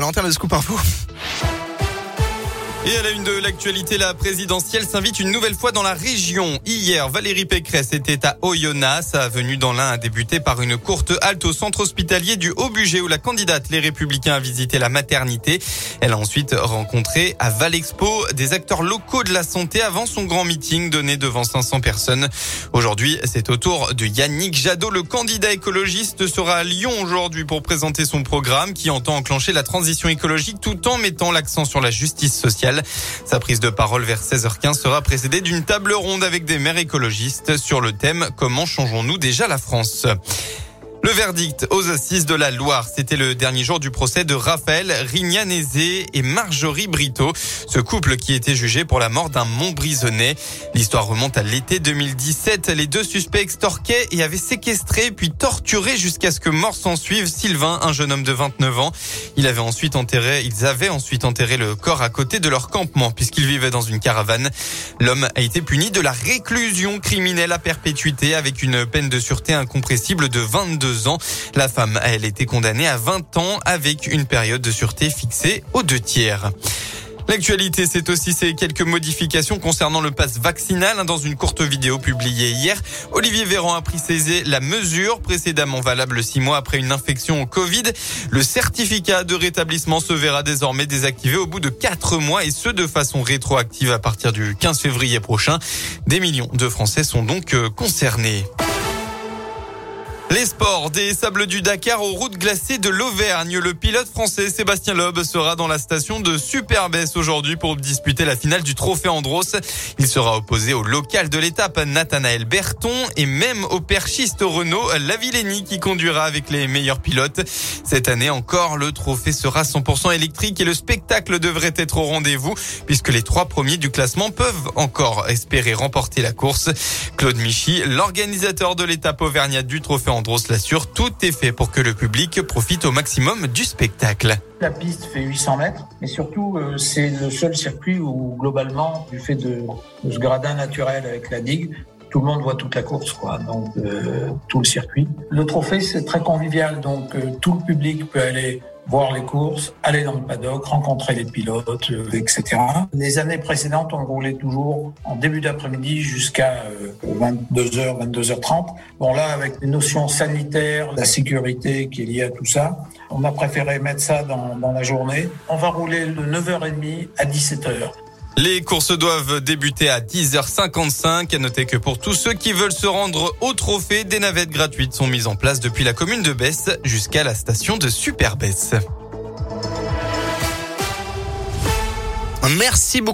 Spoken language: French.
Valentin, le scoop info. Et à la une de l'actualité, la présidentielle s'invite une nouvelle fois dans la région. Hier, Valérie Pécresse était à Oyonnax. Sa venue dans l'Ain a débuté par une courte halte au centre hospitalier du Haut-Bugey où la candidate Les Républicains a visité la maternité. Elle a ensuite rencontré à Valexpo des acteurs locaux de la santé avant son grand meeting donné devant 500 personnes. Aujourd'hui, c'est au tour de Yannick Jadot. Le candidat écologiste sera à Lyon aujourd'hui pour présenter son programme qui entend enclencher la transition écologique tout en mettant l'accent sur la justice sociale. Sa prise de parole vers 16h15 sera précédée d'une table ronde avec des maires écologistes sur le thème Comment changeons-nous déjà la France? Le verdict aux assises de la Loire, c'était le dernier jour du procès de Raphaël Rignanézé et Marjorie Brito, ce couple qui était jugé pour la mort d'un Montbrisonnais. L'histoire remonte à l'été 2017. Les deux suspects extorquaient et avaient séquestré puis torturé jusqu'à ce que mort s'en suive Sylvain, un jeune homme de 29 ans. Il avait ensuite enterré, ils avaient ensuite enterré le corps à côté de leur campement puisqu'ils vivaient dans une caravane. L'homme a été puni de la réclusion criminelle à perpétuité avec une peine de sûreté incompressible de 22 ans. La femme a elle été condamnée à 20 ans avec une période de sûreté fixée aux deux tiers. L'actualité, c'est aussi ces quelques modifications concernant le pass vaccinal. Dans une courte vidéo publiée hier, Olivier Véran a précisé la mesure précédemment valable six mois après une infection au Covid. Le certificat de rétablissement se verra désormais désactivé au bout de quatre mois et ce de façon rétroactive à partir du 15 février prochain. Des millions de Français sont donc euh, concernés. Les sports des sables du Dakar aux routes glacées de l'Auvergne. Le pilote français Sébastien Loeb sera dans la station de Superbès aujourd'hui pour disputer la finale du trophée Andros. Il sera opposé au local de l'étape Nathanaël Berton et même au perchiste Renault Lavillenie qui conduira avec les meilleurs pilotes. Cette année encore, le trophée sera 100% électrique et le spectacle devrait être au rendez-vous puisque les trois premiers du classement peuvent encore espérer remporter la course. Claude Michy, l'organisateur de l'étape auvergnate du trophée Andros l'assure, tout est fait pour que le public profite au maximum du spectacle. La piste fait 800 mètres, mais surtout euh, c'est le seul circuit où globalement, du fait de, de, ce gradin naturel avec la digue, tout le monde voit toute la course, quoi. Donc euh, tout le circuit. Le trophée c'est très convivial, donc euh, tout le public peut aller voir les courses, aller dans le paddock, rencontrer les pilotes, euh, etc. Les années précédentes, on roulait toujours en début d'après-midi jusqu'à 22h, euh, 22h30. Bon là, avec les notions sanitaires, la sécurité qui est liée à tout ça, on a préféré mettre ça dans, dans la journée. On va rouler de 9h30 à 17h. Les courses doivent débuter à 10h55. À noter que pour tous ceux qui veulent se rendre au trophée, des navettes gratuites sont mises en place depuis la commune de Besse jusqu'à la station de Super Besse. Merci beaucoup.